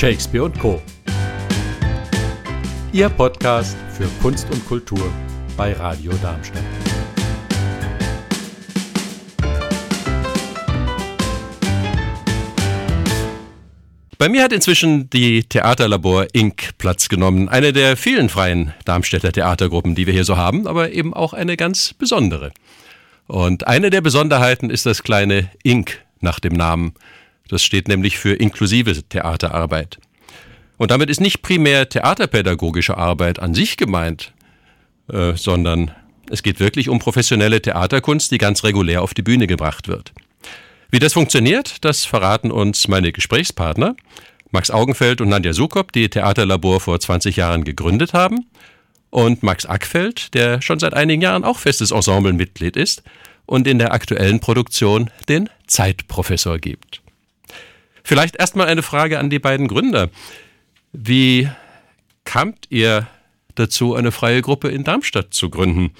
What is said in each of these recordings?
Shakespeare und Co. Ihr Podcast für Kunst und Kultur bei Radio Darmstadt. Bei mir hat inzwischen die Theaterlabor Inc. Platz genommen. Eine der vielen freien Darmstädter Theatergruppen, die wir hier so haben, aber eben auch eine ganz besondere. Und eine der Besonderheiten ist das kleine Inc. nach dem Namen. Das steht nämlich für inklusive Theaterarbeit. Und damit ist nicht primär theaterpädagogische Arbeit an sich gemeint, äh, sondern es geht wirklich um professionelle Theaterkunst, die ganz regulär auf die Bühne gebracht wird. Wie das funktioniert, das verraten uns meine Gesprächspartner, Max Augenfeld und Nadja Sukop, die Theaterlabor vor 20 Jahren gegründet haben, und Max Ackfeld, der schon seit einigen Jahren auch festes Ensemblemitglied ist und in der aktuellen Produktion den Zeitprofessor gibt. Vielleicht erstmal eine Frage an die beiden Gründer. Wie kamt ihr dazu, eine freie Gruppe in Darmstadt zu gründen?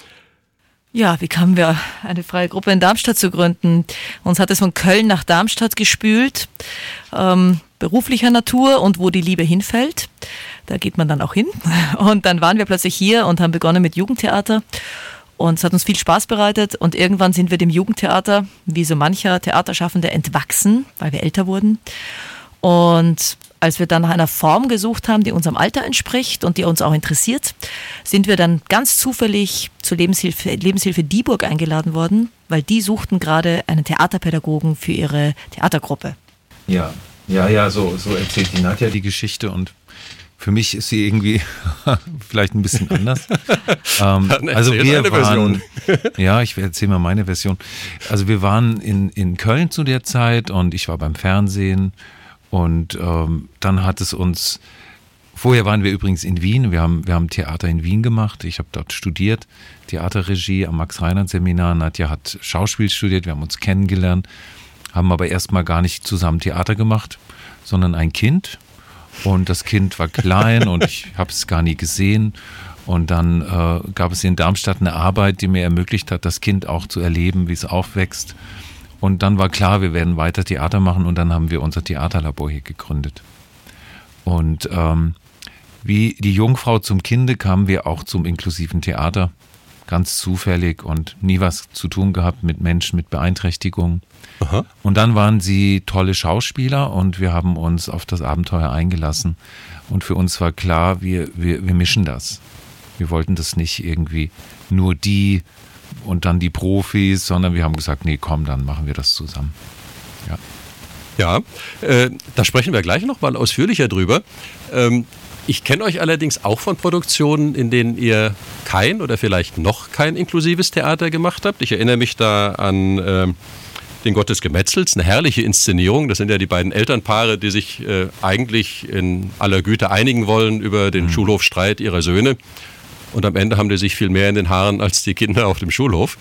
Ja, wie kamen wir, eine freie Gruppe in Darmstadt zu gründen? Uns hat es von Köln nach Darmstadt gespült, ähm, beruflicher Natur und wo die Liebe hinfällt. Da geht man dann auch hin. Und dann waren wir plötzlich hier und haben begonnen mit Jugendtheater. Und es hat uns viel Spaß bereitet. Und irgendwann sind wir dem Jugendtheater, wie so mancher Theaterschaffende, entwachsen, weil wir älter wurden. Und als wir dann nach einer Form gesucht haben, die unserem Alter entspricht und die uns auch interessiert, sind wir dann ganz zufällig zur Lebenshilfe, Lebenshilfe Dieburg eingeladen worden, weil die suchten gerade einen Theaterpädagogen für ihre Theatergruppe. Ja, ja, ja, so, so erzählt die Nadja die Geschichte und für mich ist sie irgendwie vielleicht ein bisschen anders. ähm, also wir waren, ja, ich erzähle mal meine Version. Also wir waren in, in Köln zu der Zeit und ich war beim Fernsehen und ähm, dann hat es uns, vorher waren wir übrigens in Wien, wir haben, wir haben Theater in Wien gemacht, ich habe dort studiert, Theaterregie am Max-Reinhardt-Seminar, Nadja hat Schauspiel studiert, wir haben uns kennengelernt, haben aber erstmal gar nicht zusammen Theater gemacht, sondern ein Kind. Und das Kind war klein und ich habe es gar nie gesehen. Und dann äh, gab es in Darmstadt eine Arbeit, die mir ermöglicht hat, das Kind auch zu erleben, wie es aufwächst. Und dann war klar, wir werden weiter Theater machen und dann haben wir unser Theaterlabor hier gegründet. Und ähm, wie die Jungfrau zum Kinde kamen wir auch zum inklusiven Theater. Ganz zufällig und nie was zu tun gehabt mit Menschen mit Beeinträchtigungen. Aha. Und dann waren sie tolle Schauspieler und wir haben uns auf das Abenteuer eingelassen. Und für uns war klar, wir, wir, wir mischen das. Wir wollten das nicht irgendwie nur die und dann die Profis, sondern wir haben gesagt, nee, komm, dann machen wir das zusammen. Ja. Ja, äh, da sprechen wir gleich nochmal ausführlicher drüber. Ähm, ich kenne euch allerdings auch von Produktionen, in denen ihr kein oder vielleicht noch kein inklusives Theater gemacht habt. Ich erinnere mich da an äh, den Gott des Gemetzels, eine herrliche Inszenierung. Das sind ja die beiden Elternpaare, die sich äh, eigentlich in aller Güte einigen wollen über den mhm. Schulhofstreit ihrer Söhne. Und am Ende haben die sich viel mehr in den Haaren als die Kinder auf dem Schulhof.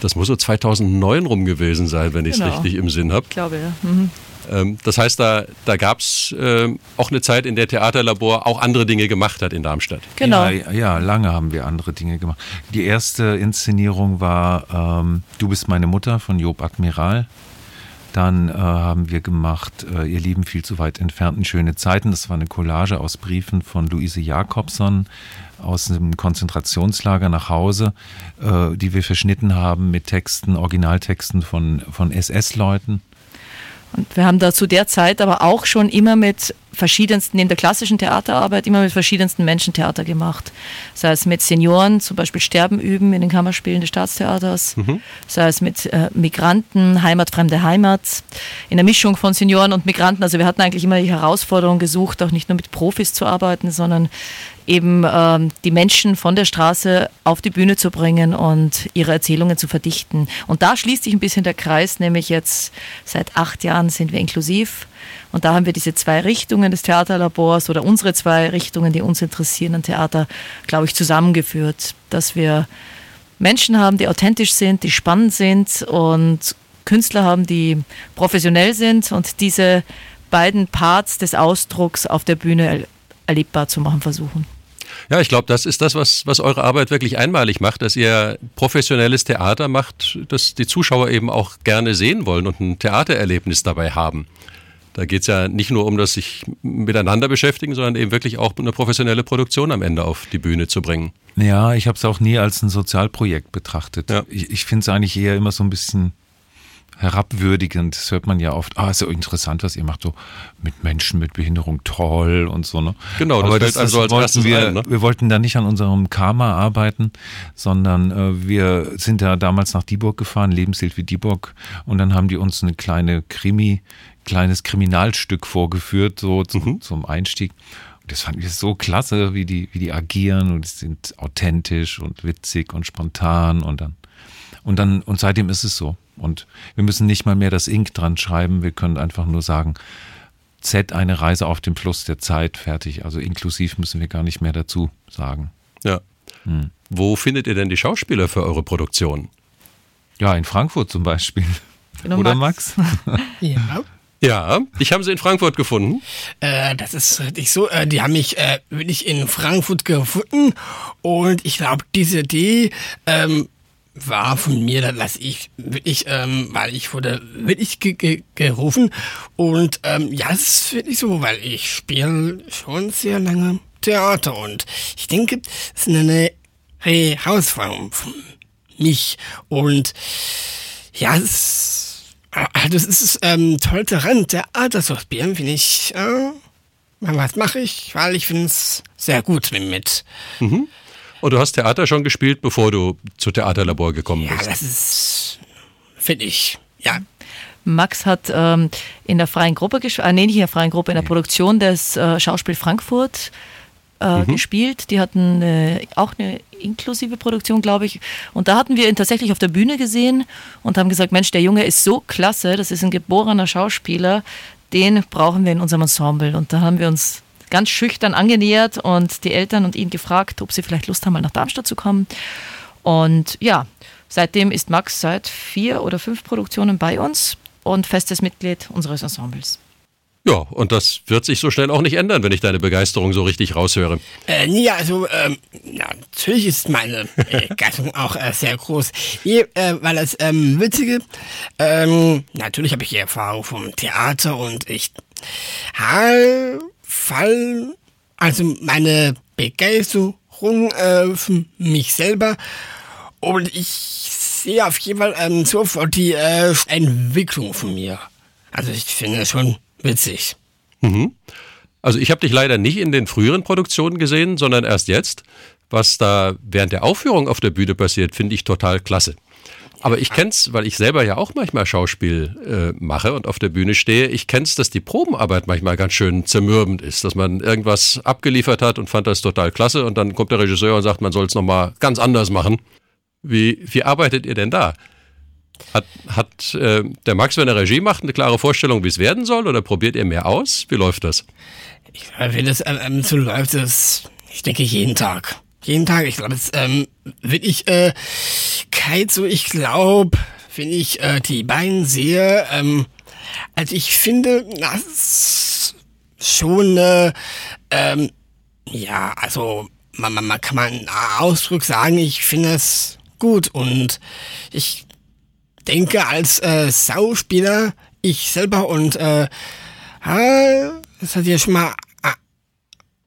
Das muss so 2009 rum gewesen sein, wenn ich es genau. richtig im Sinn habe. Ich glaube, ja. Mhm. Ähm, das heißt, da, da gab es äh, auch eine Zeit, in der Theaterlabor auch andere Dinge gemacht hat in Darmstadt. Genau. Ja, ja lange haben wir andere Dinge gemacht. Die erste Inszenierung war ähm, Du bist meine Mutter von Job Admiral. Dann äh, haben wir gemacht äh, Ihr Lieben viel zu weit entfernten schöne Zeiten. Das war eine Collage aus Briefen von Luise Jakobson aus dem Konzentrationslager nach Hause, äh, die wir verschnitten haben mit Texten, Originaltexten von, von SS-Leuten. Und wir haben da zu der Zeit aber auch schon immer mit verschiedensten, neben der klassischen Theaterarbeit, immer mit verschiedensten Menschen Theater gemacht. Sei es mit Senioren, zum Beispiel Sterben üben in den Kammerspielen des Staatstheaters, mhm. sei es mit äh, Migranten, Heimatfremde Heimat, in der Mischung von Senioren und Migranten. Also wir hatten eigentlich immer die Herausforderung gesucht, auch nicht nur mit Profis zu arbeiten, sondern eben ähm, die Menschen von der Straße auf die Bühne zu bringen und ihre Erzählungen zu verdichten. Und da schließt sich ein bisschen der Kreis, nämlich jetzt seit acht Jahren sind wir inklusiv. Und da haben wir diese zwei Richtungen des Theaterlabors oder unsere zwei Richtungen, die uns interessieren an Theater, glaube ich, zusammengeführt, dass wir Menschen haben, die authentisch sind, die spannend sind und Künstler haben, die professionell sind und diese beiden Parts des Ausdrucks auf der Bühne erlebbar zu machen versuchen. Ja, ich glaube, das ist das, was, was eure Arbeit wirklich einmalig macht, dass ihr professionelles Theater macht, das die Zuschauer eben auch gerne sehen wollen und ein Theatererlebnis dabei haben. Da geht es ja nicht nur um das sich miteinander beschäftigen, sondern eben wirklich auch eine professionelle Produktion am Ende auf die Bühne zu bringen. Ja, ich habe es auch nie als ein Sozialprojekt betrachtet. Ja. Ich, ich finde es eigentlich eher immer so ein bisschen herabwürdigend. Das hört man ja oft. Ah, ist ja interessant, was ihr macht, so mit Menschen mit Behinderung, toll und so. Ne? Genau, das, Aber das, also als wollten wir, ein, ne? wir wollten da nicht an unserem Karma arbeiten, sondern äh, wir sind ja damals nach Dieburg gefahren, Lebenshilfe Dieburg, und dann haben die uns eine kleine Krimi kleines Kriminalstück vorgeführt, so zum, mhm. zum Einstieg. Und das fand ich so klasse, wie die, wie die agieren und die sind authentisch und witzig und spontan und dann, und dann, und seitdem ist es so. Und wir müssen nicht mal mehr das Ink dran schreiben, wir können einfach nur sagen, Z eine Reise auf dem Fluss der Zeit, fertig. Also inklusiv müssen wir gar nicht mehr dazu sagen. Ja. Hm. Wo findet ihr denn die Schauspieler für eure Produktion? Ja, in Frankfurt zum Beispiel. Genau, Oder Max? Max? ja. Ja, ich habe sie in Frankfurt gefunden. Äh, das ist richtig so. Äh, die haben mich äh, wirklich in Frankfurt gefunden und ich glaube, diese Idee ähm, war von mir, dass ich wirklich, ähm, weil ich wurde wirklich ge ge gerufen und ähm, ja, es ist wirklich so, weil ich spiele schon sehr lange Theater und ich denke, es ist eine Herausforderung für mich und ja, es Ah, das ist ähm, toll daran, Theater zu spielen, finde ich. Äh, was mache ich? Weil ich finde es sehr gut mit. Mhm. Und du hast Theater schon gespielt, bevor du zu Theaterlabor gekommen bist? Ja, das ist, finde ich, ja. Max hat ähm, in der freien Gruppe gespielt, äh, nee, nicht in der freien Gruppe, in der Produktion des äh, Schauspiel Frankfurt äh, mhm. gespielt. Die hatten äh, auch eine inklusive Produktion, glaube ich. Und da hatten wir ihn tatsächlich auf der Bühne gesehen und haben gesagt, Mensch, der Junge ist so klasse, das ist ein geborener Schauspieler, den brauchen wir in unserem Ensemble. Und da haben wir uns ganz schüchtern angenähert und die Eltern und ihn gefragt, ob sie vielleicht Lust haben, mal nach Darmstadt zu kommen. Und ja, seitdem ist Max seit vier oder fünf Produktionen bei uns und festes Mitglied unseres Ensembles. Ja, und das wird sich so schnell auch nicht ändern, wenn ich deine Begeisterung so richtig raushöre. Äh, nee, also, ähm, natürlich ist meine Begeisterung auch äh, sehr groß. Nee, äh, weil das ähm, Witzige, ähm, natürlich habe ich die Erfahrung vom Theater und ich fall, also meine Begeisterung äh, für mich selber und ich sehe auf jeden Fall ähm, sofort die äh, Entwicklung von mir. Also ich finde schon Witzig. Mhm. Also ich habe dich leider nicht in den früheren Produktionen gesehen, sondern erst jetzt. Was da während der Aufführung auf der Bühne passiert, finde ich total klasse. Aber ich kenn's, weil ich selber ja auch manchmal Schauspiel äh, mache und auf der Bühne stehe. Ich kenn's, dass die Probenarbeit manchmal ganz schön zermürbend ist, dass man irgendwas abgeliefert hat und fand das total klasse und dann kommt der Regisseur und sagt, man soll es nochmal ganz anders machen. Wie, wie arbeitet ihr denn da? Hat, hat äh, der Max, wenn er Regie macht, eine klare Vorstellung, wie es werden soll oder probiert ihr mehr aus? Wie läuft das? Ich, wenn es ähm, so läuft, das, ich denke jeden Tag. Jeden Tag. Ich glaube, es ähm, wirklich äh, kalt so, ich glaube, wenn ich äh, die beiden sehe, ähm, also ich finde, das schon äh, ähm, ja, also man, man, man kann man Ausdruck sagen, ich finde es gut und ich denke als äh, Schauspieler, ich selber und äh, das hat ja schon mal äh,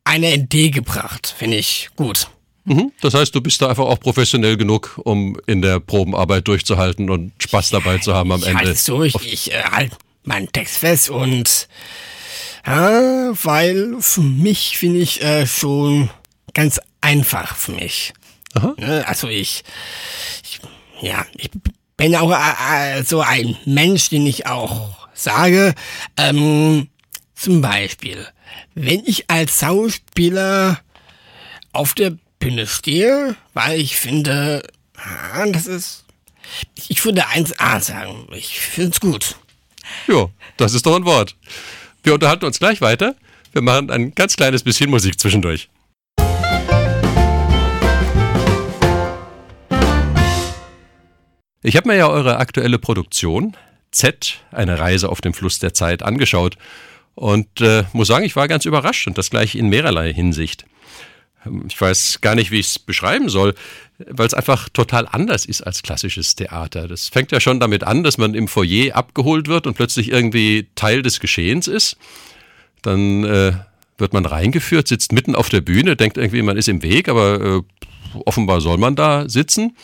eine Idee gebracht, finde ich gut. Mhm. Das heißt, du bist da einfach auch professionell genug, um in der Probenarbeit durchzuhalten und Spaß dabei zu haben am ich Ende. Halt durch, ich äh, halt meinen Text fest und ja, weil für mich finde ich äh, schon ganz einfach für mich. Aha. Ne, also ich, ich ja, ich bin auch äh, äh, so ein Mensch, den ich auch sage, ähm, zum Beispiel, wenn ich als Schauspieler auf der Bühne stehe, weil ich finde, ah, das ist, ich würde 1A sagen, ich finde es gut. Ja, das ist doch ein Wort. Wir unterhalten uns gleich weiter. Wir machen ein ganz kleines bisschen Musik zwischendurch. Ich habe mir ja eure aktuelle Produktion Z, eine Reise auf dem Fluss der Zeit, angeschaut und äh, muss sagen, ich war ganz überrascht und das gleich in mehrerlei Hinsicht. Ich weiß gar nicht, wie ich es beschreiben soll, weil es einfach total anders ist als klassisches Theater. Das fängt ja schon damit an, dass man im Foyer abgeholt wird und plötzlich irgendwie Teil des Geschehens ist. Dann äh, wird man reingeführt, sitzt mitten auf der Bühne, denkt irgendwie, man ist im Weg, aber äh, offenbar soll man da sitzen.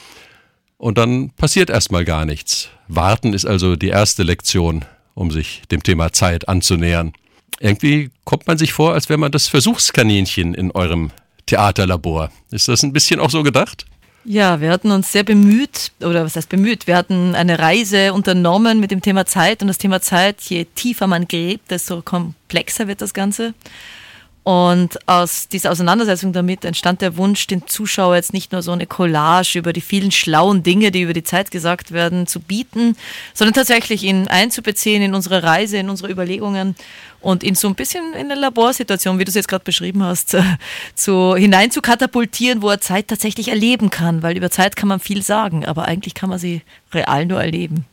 Und dann passiert erstmal gar nichts. Warten ist also die erste Lektion, um sich dem Thema Zeit anzunähern. Irgendwie kommt man sich vor, als wäre man das Versuchskaninchen in eurem Theaterlabor. Ist das ein bisschen auch so gedacht? Ja, wir hatten uns sehr bemüht, oder was heißt bemüht? Wir hatten eine Reise unternommen mit dem Thema Zeit und das Thema Zeit, je tiefer man gräbt, desto komplexer wird das Ganze. Und aus dieser Auseinandersetzung damit entstand der Wunsch, den Zuschauer jetzt nicht nur so eine Collage über die vielen schlauen Dinge, die über die Zeit gesagt werden, zu bieten, sondern tatsächlich ihn einzubeziehen in unsere Reise, in unsere Überlegungen und ihn so ein bisschen in eine Laborsituation, wie du es jetzt gerade beschrieben hast, zu, hinein zu katapultieren, wo er Zeit tatsächlich erleben kann, weil über Zeit kann man viel sagen, aber eigentlich kann man sie real nur erleben.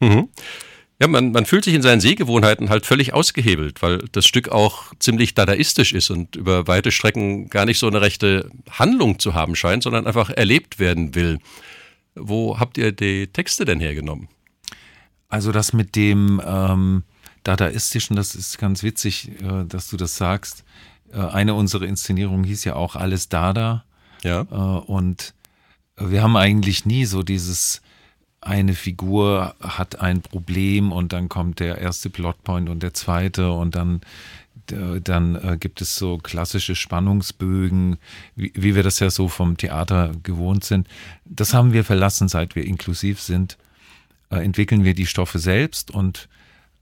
Mhm. Ja, man, man fühlt sich in seinen Sehgewohnheiten halt völlig ausgehebelt, weil das Stück auch ziemlich dadaistisch ist und über weite Strecken gar nicht so eine rechte Handlung zu haben scheint, sondern einfach erlebt werden will. Wo habt ihr die Texte denn hergenommen? Also das mit dem ähm, dadaistischen, das ist ganz witzig, äh, dass du das sagst. Äh, eine unserer Inszenierungen hieß ja auch Alles Dada. Ja. Äh, und wir haben eigentlich nie so dieses eine Figur hat ein Problem und dann kommt der erste Plotpoint und der zweite und dann dann äh, gibt es so klassische Spannungsbögen, wie, wie, wir das ja so vom Theater gewohnt sind. Das haben wir verlassen, seit wir inklusiv sind. Äh, entwickeln wir die Stoffe selbst und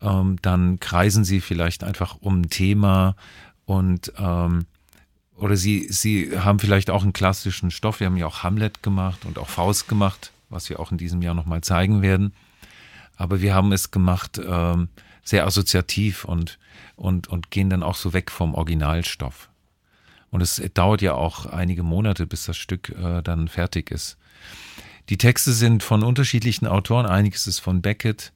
ähm, dann kreisen sie vielleicht einfach um ein Thema und ähm, oder sie, sie haben vielleicht auch einen klassischen Stoff. Wir haben ja auch Hamlet gemacht und auch Faust gemacht was wir auch in diesem Jahr nochmal zeigen werden. Aber wir haben es gemacht ähm, sehr assoziativ und, und, und gehen dann auch so weg vom Originalstoff. Und es dauert ja auch einige Monate, bis das Stück äh, dann fertig ist. Die Texte sind von unterschiedlichen Autoren. Einiges ist von Beckett.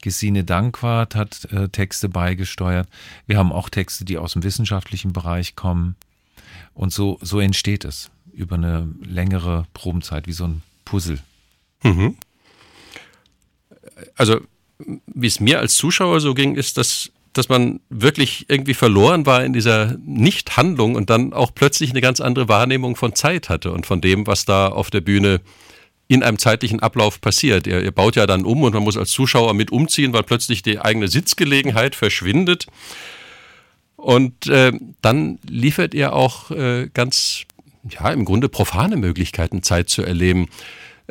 Gesine Dankwart hat äh, Texte beigesteuert. Wir haben auch Texte, die aus dem wissenschaftlichen Bereich kommen. Und so, so entsteht es über eine längere Probenzeit, wie so ein Puzzle. Mhm. Also, wie es mir als Zuschauer so ging, ist, dass, dass man wirklich irgendwie verloren war in dieser Nichthandlung und dann auch plötzlich eine ganz andere Wahrnehmung von Zeit hatte und von dem, was da auf der Bühne in einem zeitlichen Ablauf passiert. Ihr, ihr baut ja dann um und man muss als Zuschauer mit umziehen, weil plötzlich die eigene Sitzgelegenheit verschwindet. Und äh, dann liefert ihr auch äh, ganz, ja, im Grunde profane Möglichkeiten, Zeit zu erleben.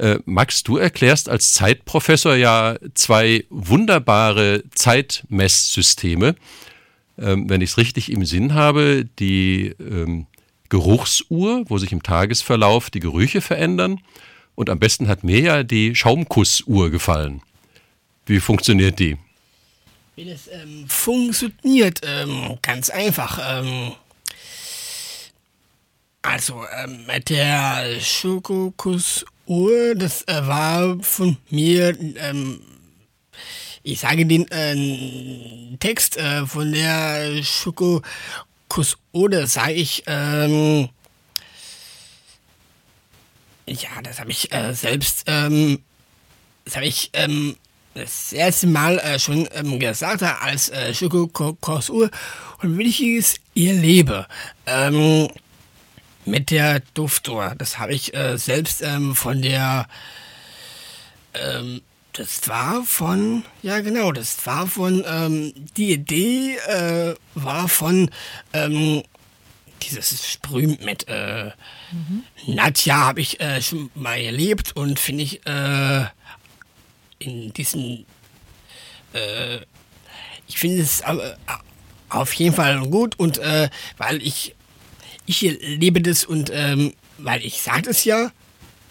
Äh, Max, du erklärst als Zeitprofessor ja zwei wunderbare Zeitmesssysteme. Ähm, wenn ich es richtig im Sinn habe, die ähm, Geruchsuhr, wo sich im Tagesverlauf die Gerüche verändern. Und am besten hat mir ja die Schaumkussuhr gefallen. Wie funktioniert die? Wie das ähm, funktioniert, ähm, ganz einfach. Ähm, also ähm, der Schokokussuhr Uhr, das äh, war von mir, ähm, ich sage den äh, Text äh, von der Schokokuss oder sage ich, ähm, ja, das habe ich äh, selbst, ähm, das habe ich ähm, das erste Mal äh, schon ähm, gesagt als äh, Schokokuss-Uhr und wie ich es erlebe. Ähm, mit der Duftuhr. Das habe ich äh, selbst ähm, von der. Ähm, das war von. Ja, genau, das war von. Ähm, die Idee äh, war von. Ähm, dieses Sprühen mit äh, mhm. Nadja habe ich äh, schon mal erlebt und finde ich äh, in diesen. Äh, ich finde es auf jeden Fall gut und weil ich ich lebe das und ähm, weil ich sage es ja.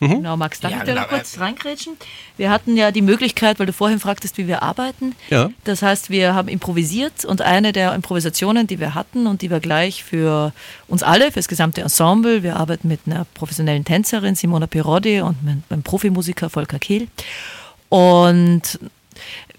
Mhm. Genau, Max, darf ja, ich da genau. kurz reingrätschen? Wir hatten ja die Möglichkeit, weil du vorhin fragtest, wie wir arbeiten. Ja. Das heißt, wir haben improvisiert und eine der Improvisationen, die wir hatten und die wir gleich für uns alle, für das gesamte Ensemble, wir arbeiten mit einer professionellen Tänzerin, Simona Pirodi, und mit einem Profimusiker Volker Kehl. Und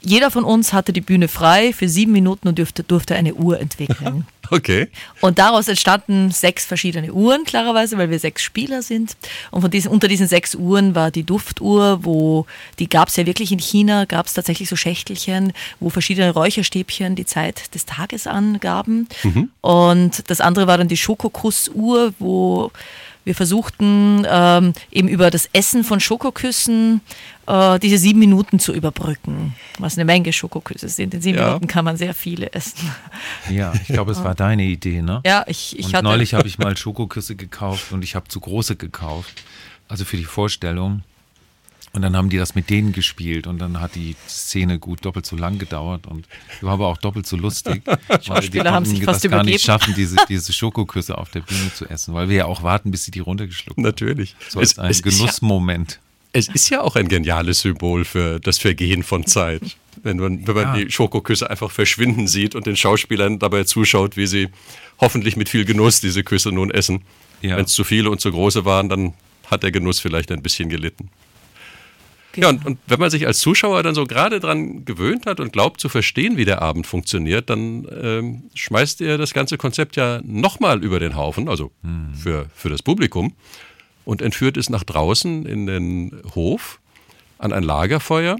jeder von uns hatte die Bühne frei für sieben Minuten und durfte, durfte eine Uhr entwickeln. okay. Und daraus entstanden sechs verschiedene Uhren, klarerweise, weil wir sechs Spieler sind. Und von diesen, unter diesen sechs Uhren war die Duftuhr, wo die gab es ja wirklich in China, gab es tatsächlich so Schächtelchen, wo verschiedene Räucherstäbchen die Zeit des Tages angaben. Mhm. Und das andere war dann die Schokokussuhr, wo wir versuchten ähm, eben über das Essen von Schokoküssen äh, diese sieben Minuten zu überbrücken, was eine Menge Schokoküsse sind. In sieben ja. Minuten kann man sehr viele essen. Ja, ich glaube, es war deine Idee, ne? Ja, ich, ich und hatte. Neulich habe ich mal Schokoküsse gekauft und ich habe zu große gekauft. Also für die Vorstellung. Und dann haben die das mit denen gespielt und dann hat die Szene gut doppelt so lang gedauert und war aber auch doppelt so lustig. weil die haben sich fast das gar nicht schaffen, diese, diese Schokoküsse auf der Bühne zu essen, weil wir ja auch warten, bis sie die runtergeschluckt haben. Natürlich. So als ein es Genussmoment. Ja, es ist ja auch ein geniales Symbol für das Vergehen von Zeit. Wenn man, wenn man ja. die Schokoküsse einfach verschwinden sieht und den Schauspielern dabei zuschaut, wie sie hoffentlich mit viel Genuss diese Küsse nun essen. Ja. Wenn es zu viele und zu große waren, dann hat der Genuss vielleicht ein bisschen gelitten. Genau. Ja, und, und, wenn man sich als Zuschauer dann so gerade dran gewöhnt hat und glaubt zu verstehen, wie der Abend funktioniert, dann ähm, schmeißt ihr das ganze Konzept ja nochmal über den Haufen, also hm. für, für das Publikum, und entführt es nach draußen in den Hof an ein Lagerfeuer.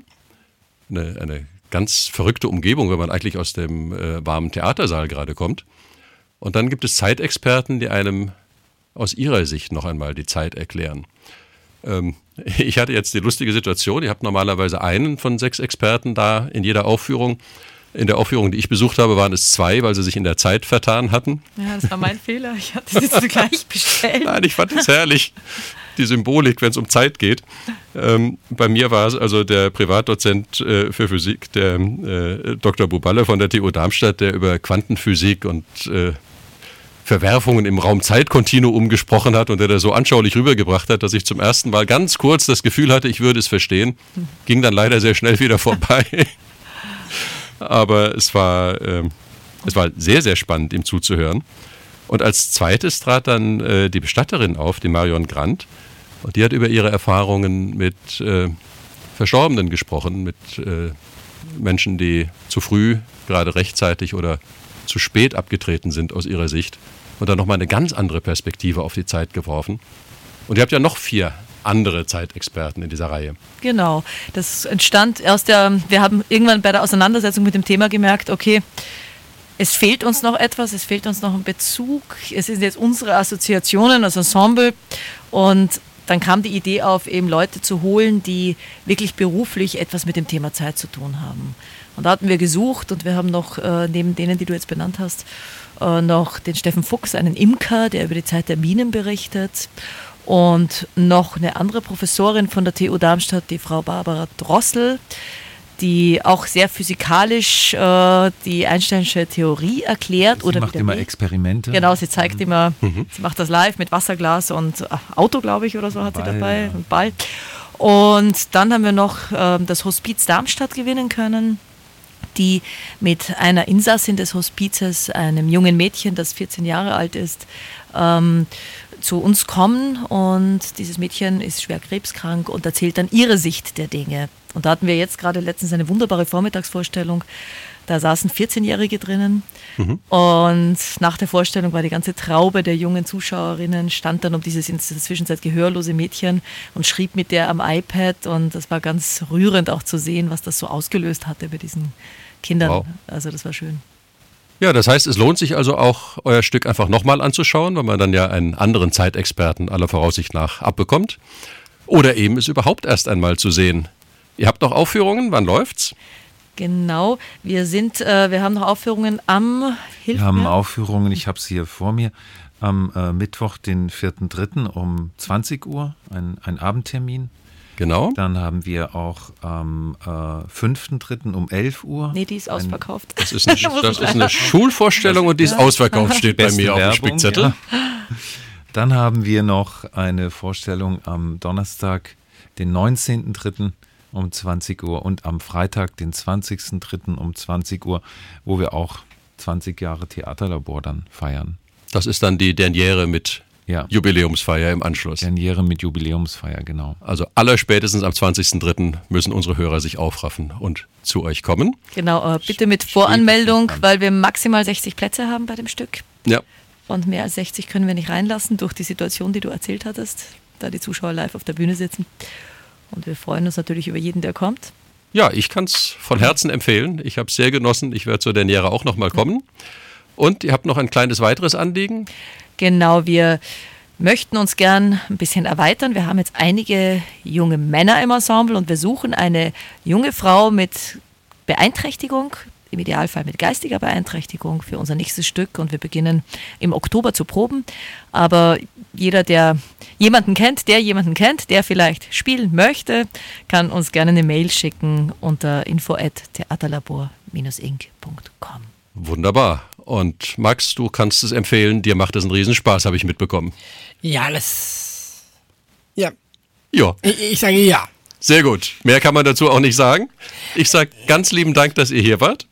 Eine, eine ganz verrückte Umgebung, wenn man eigentlich aus dem äh, warmen Theatersaal gerade kommt. Und dann gibt es Zeitexperten, die einem aus ihrer Sicht noch einmal die Zeit erklären. Ähm, ich hatte jetzt die lustige Situation, ihr habt normalerweise einen von sechs Experten da in jeder Aufführung. In der Aufführung, die ich besucht habe, waren es zwei, weil sie sich in der Zeit vertan hatten. Ja, das war mein Fehler. Ich hatte es jetzt gleich bestellt. Nein, ich fand es herrlich. Die Symbolik, wenn es um Zeit geht. Ähm, bei mir war es also der Privatdozent äh, für Physik, der äh, Dr. Buballe von der TU Darmstadt, der über Quantenphysik und äh, Verwerfungen im Raum-Zeit-Kontinuum gesprochen hat und der das so anschaulich rübergebracht hat, dass ich zum ersten Mal ganz kurz das Gefühl hatte, ich würde es verstehen. Ging dann leider sehr schnell wieder vorbei. Aber es war, äh, es war sehr, sehr spannend, ihm zuzuhören. Und als zweites trat dann äh, die Bestatterin auf, die Marion Grant. Und die hat über ihre Erfahrungen mit äh, Verstorbenen gesprochen, mit äh, Menschen, die zu früh, gerade rechtzeitig oder zu spät abgetreten sind aus ihrer Sicht und dann nochmal eine ganz andere Perspektive auf die Zeit geworfen. Und ihr habt ja noch vier andere Zeitexperten in dieser Reihe. Genau, das entstand aus der, wir haben irgendwann bei der Auseinandersetzung mit dem Thema gemerkt, okay, es fehlt uns noch etwas, es fehlt uns noch ein Bezug, es sind jetzt unsere Assoziationen, das Ensemble und dann kam die Idee auf, eben Leute zu holen, die wirklich beruflich etwas mit dem Thema Zeit zu tun haben. Und da hatten wir gesucht und wir haben noch äh, neben denen, die du jetzt benannt hast, äh, noch den Steffen Fuchs, einen Imker, der über die Zeit der Minen berichtet. Und noch eine andere Professorin von der TU Darmstadt, die Frau Barbara Drossel, die auch sehr physikalisch äh, die Einsteinsche Theorie erklärt. Sie oder macht immer Experimente. Genau, sie zeigt mhm. immer, mhm. sie macht das live mit Wasserglas und äh, Auto, glaube ich, oder so hat Ball, sie dabei, ja. und Ball. Und dann haben wir noch äh, das Hospiz Darmstadt gewinnen können die mit einer Insassin des Hospizes, einem jungen Mädchen, das 14 Jahre alt ist, ähm, zu uns kommen und dieses Mädchen ist schwer krebskrank und erzählt dann ihre Sicht der Dinge. Und da hatten wir jetzt gerade letztens eine wunderbare Vormittagsvorstellung. Da saßen 14-Jährige drinnen mhm. und nach der Vorstellung war die ganze Traube der jungen Zuschauerinnen, stand dann um dieses in der Zwischenzeit gehörlose Mädchen und schrieb mit der am iPad und das war ganz rührend auch zu sehen, was das so ausgelöst hatte bei diesen Kindern. Wow. Also das war schön. Ja, das heißt, es lohnt sich also auch, euer Stück einfach nochmal anzuschauen, weil man dann ja einen anderen Zeitexperten aller Voraussicht nach abbekommt. Oder eben es überhaupt erst einmal zu sehen. Ihr habt noch Aufführungen, wann läuft's? Genau, wir sind, äh, wir haben noch Aufführungen am Hilf Wir haben Aufführungen, ich habe sie hier vor mir, am äh, Mittwoch, den 4.3. um 20 Uhr, ein, ein Abendtermin. Genau. Dann haben wir auch am äh, 5.3. um 11 Uhr. Nee, die ist ausverkauft. das ist eine, das ist eine Schulvorstellung und die ist ausverkauft, steht bei mir Werbung, auf dem Spickzettel. Ja. Dann haben wir noch eine Vorstellung am Donnerstag, den 19.3. um 20 Uhr und am Freitag, den 20.3. um 20 Uhr, wo wir auch 20 Jahre Theaterlabor dann feiern. Das ist dann die Derniere mit ja. Jubiläumsfeier im Anschluss. Derniere mit Jubiläumsfeier, genau. Also allerspätestens am 20.03. müssen unsere Hörer sich aufraffen und zu euch kommen. Genau, äh, bitte mit Voranmeldung, weil wir maximal 60 Plätze haben bei dem Stück. Ja. Und mehr als 60 können wir nicht reinlassen durch die Situation, die du erzählt hattest, da die Zuschauer live auf der Bühne sitzen. Und wir freuen uns natürlich über jeden, der kommt. Ja, ich kann es von Herzen empfehlen. Ich habe es sehr genossen. Ich werde zur Derniere auch nochmal kommen. Und ihr habt noch ein kleines weiteres Anliegen? Genau, wir möchten uns gern ein bisschen erweitern. Wir haben jetzt einige junge Männer im Ensemble und wir suchen eine junge Frau mit Beeinträchtigung, im Idealfall mit geistiger Beeinträchtigung für unser nächstes Stück und wir beginnen im Oktober zu proben. Aber jeder, der jemanden kennt, der jemanden kennt, der vielleicht spielen möchte, kann uns gerne eine Mail schicken unter info@theaterlabor-inc.com. Wunderbar. Und Max, du kannst es empfehlen, dir macht es einen Riesenspaß, habe ich mitbekommen. Ja, das. Ja. Ja. Ich, ich sage ja. Sehr gut. Mehr kann man dazu auch nicht sagen. Ich sage ganz lieben Dank, dass ihr hier wart.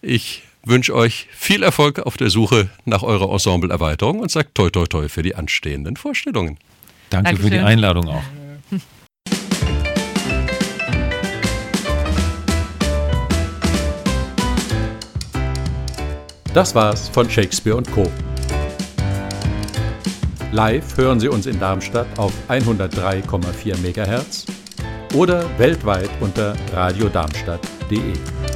Ich wünsche euch viel Erfolg auf der Suche nach eurer Ensembleerweiterung und sage toi toi toi für die anstehenden Vorstellungen. Danke Dankeschön. für die Einladung auch. Das war's von Shakespeare und Co. Live hören Sie uns in Darmstadt auf 103,4 MHz oder weltweit unter radiodarmstadt.de.